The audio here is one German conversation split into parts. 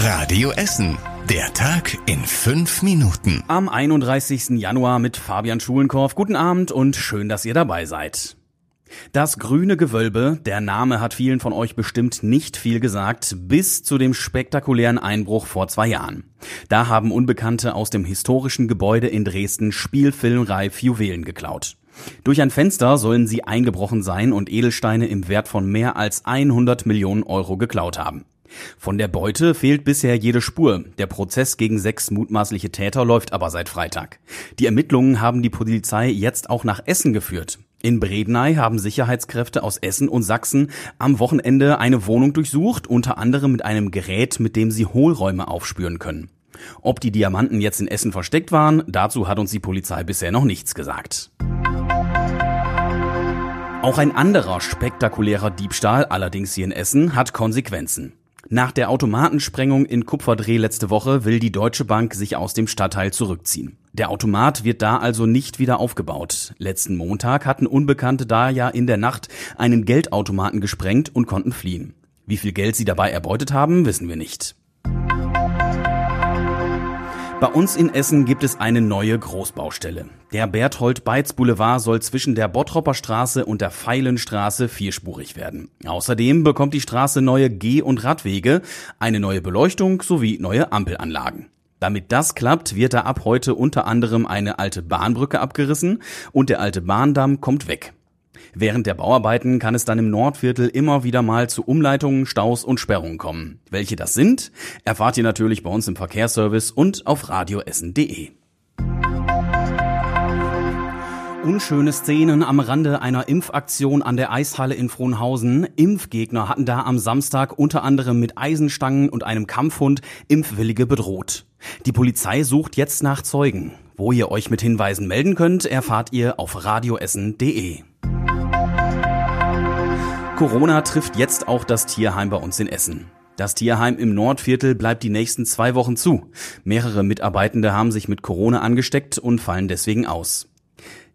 Radio Essen. Der Tag in fünf Minuten. Am 31. Januar mit Fabian Schulenkorf. Guten Abend und schön, dass ihr dabei seid. Das grüne Gewölbe, der Name hat vielen von euch bestimmt nicht viel gesagt, bis zu dem spektakulären Einbruch vor zwei Jahren. Da haben Unbekannte aus dem historischen Gebäude in Dresden spielfilmreif Juwelen geklaut. Durch ein Fenster sollen sie eingebrochen sein und Edelsteine im Wert von mehr als 100 Millionen Euro geklaut haben. Von der Beute fehlt bisher jede Spur. Der Prozess gegen sechs mutmaßliche Täter läuft aber seit Freitag. Die Ermittlungen haben die Polizei jetzt auch nach Essen geführt. In Bredeney haben Sicherheitskräfte aus Essen und Sachsen am Wochenende eine Wohnung durchsucht, unter anderem mit einem Gerät, mit dem sie Hohlräume aufspüren können. Ob die Diamanten jetzt in Essen versteckt waren, dazu hat uns die Polizei bisher noch nichts gesagt. Auch ein anderer spektakulärer Diebstahl, allerdings hier in Essen, hat Konsequenzen. Nach der Automatensprengung in Kupferdreh letzte Woche will die Deutsche Bank sich aus dem Stadtteil zurückziehen. Der Automat wird da also nicht wieder aufgebaut. Letzten Montag hatten Unbekannte da ja in der Nacht einen Geldautomaten gesprengt und konnten fliehen. Wie viel Geld sie dabei erbeutet haben, wissen wir nicht. Bei uns in Essen gibt es eine neue Großbaustelle. Der Berthold Beitz Boulevard soll zwischen der Bottropper Straße und der Feilenstraße vierspurig werden. Außerdem bekommt die Straße neue Geh- und Radwege, eine neue Beleuchtung sowie neue Ampelanlagen. Damit das klappt, wird da ab heute unter anderem eine alte Bahnbrücke abgerissen und der alte Bahndamm kommt weg. Während der Bauarbeiten kann es dann im Nordviertel immer wieder mal zu Umleitungen, Staus und Sperrungen kommen. Welche das sind, erfahrt ihr natürlich bei uns im Verkehrsservice und auf radioessen.de. Unschöne Szenen am Rande einer Impfaktion an der Eishalle in Frohnhausen. Impfgegner hatten da am Samstag unter anderem mit Eisenstangen und einem Kampfhund Impfwillige bedroht. Die Polizei sucht jetzt nach Zeugen. Wo ihr euch mit Hinweisen melden könnt, erfahrt ihr auf radioessen.de. Corona trifft jetzt auch das Tierheim bei uns in Essen. Das Tierheim im Nordviertel bleibt die nächsten zwei Wochen zu. Mehrere Mitarbeitende haben sich mit Corona angesteckt und fallen deswegen aus.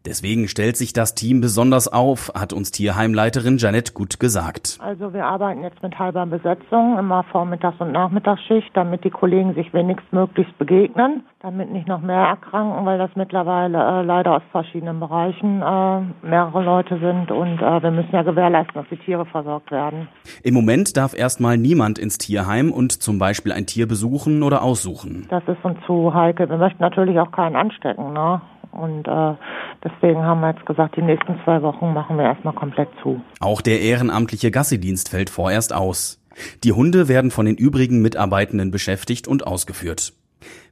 Deswegen stellt sich das Team besonders auf, hat uns Tierheimleiterin Janette Gut gesagt. Also wir arbeiten jetzt mit halber Besetzung, immer Vormittags- und Nachmittagsschicht, damit die Kollegen sich wenigstmöglichst begegnen, damit nicht noch mehr erkranken, weil das mittlerweile äh, leider aus verschiedenen Bereichen äh, mehrere Leute sind und äh, wir müssen ja gewährleisten, dass die Tiere versorgt werden. Im Moment darf erstmal niemand ins Tierheim und zum Beispiel ein Tier besuchen oder aussuchen. Das ist uns zu heikel. Wir möchten natürlich auch keinen anstecken, ne? Und äh, deswegen haben wir jetzt gesagt, die nächsten zwei Wochen machen wir erstmal komplett zu. Auch der ehrenamtliche Gassidienst fällt vorerst aus. Die Hunde werden von den übrigen Mitarbeitenden beschäftigt und ausgeführt.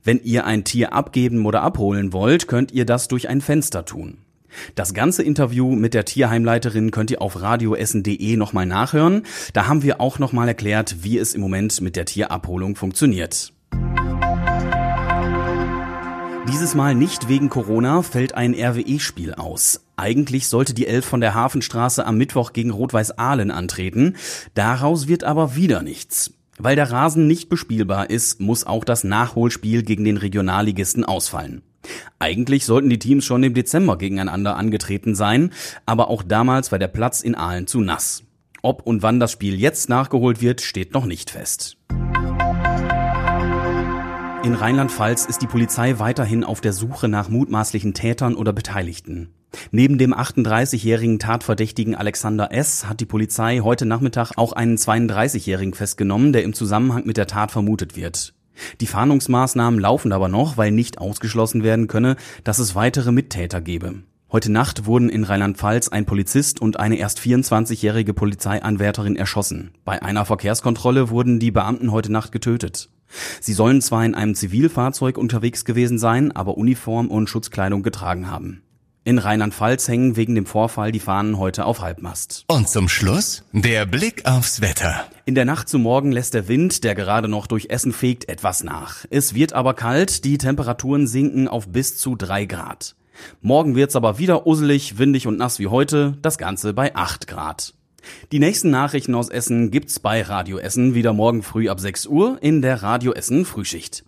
Wenn ihr ein Tier abgeben oder abholen wollt, könnt ihr das durch ein Fenster tun. Das ganze Interview mit der Tierheimleiterin könnt ihr auf radioessen.de nochmal nachhören. Da haben wir auch nochmal erklärt, wie es im Moment mit der Tierabholung funktioniert. Dieses Mal nicht wegen Corona fällt ein RWE-Spiel aus. Eigentlich sollte die Elf von der Hafenstraße am Mittwoch gegen Rot-Weiß Aalen antreten. Daraus wird aber wieder nichts. Weil der Rasen nicht bespielbar ist, muss auch das Nachholspiel gegen den Regionalligisten ausfallen. Eigentlich sollten die Teams schon im Dezember gegeneinander angetreten sein, aber auch damals war der Platz in Aalen zu nass. Ob und wann das Spiel jetzt nachgeholt wird, steht noch nicht fest. In Rheinland-Pfalz ist die Polizei weiterhin auf der Suche nach mutmaßlichen Tätern oder Beteiligten. Neben dem 38-jährigen Tatverdächtigen Alexander S. hat die Polizei heute Nachmittag auch einen 32-jährigen festgenommen, der im Zusammenhang mit der Tat vermutet wird. Die Fahndungsmaßnahmen laufen aber noch, weil nicht ausgeschlossen werden könne, dass es weitere Mittäter gebe. Heute Nacht wurden in Rheinland-Pfalz ein Polizist und eine erst 24-jährige Polizeianwärterin erschossen. Bei einer Verkehrskontrolle wurden die Beamten heute Nacht getötet. Sie sollen zwar in einem Zivilfahrzeug unterwegs gewesen sein, aber Uniform und Schutzkleidung getragen haben. In Rheinland-Pfalz hängen wegen dem Vorfall die Fahnen heute auf Halbmast. Und zum Schluss der Blick aufs Wetter. In der Nacht zu morgen lässt der Wind, der gerade noch durch Essen fegt, etwas nach. Es wird aber kalt, die Temperaturen sinken auf bis zu drei Grad. Morgen wird's aber wieder usselig, windig und nass wie heute, das Ganze bei acht Grad. Die nächsten Nachrichten aus Essen gibt's bei Radio Essen wieder morgen früh ab 6 Uhr in der Radio Essen Frühschicht.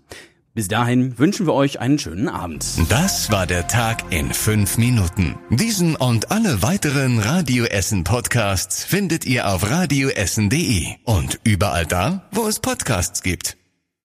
Bis dahin wünschen wir euch einen schönen Abend. Das war der Tag in fünf Minuten. Diesen und alle weiteren Radio Essen Podcasts findet ihr auf radioessen.de und überall da, wo es Podcasts gibt.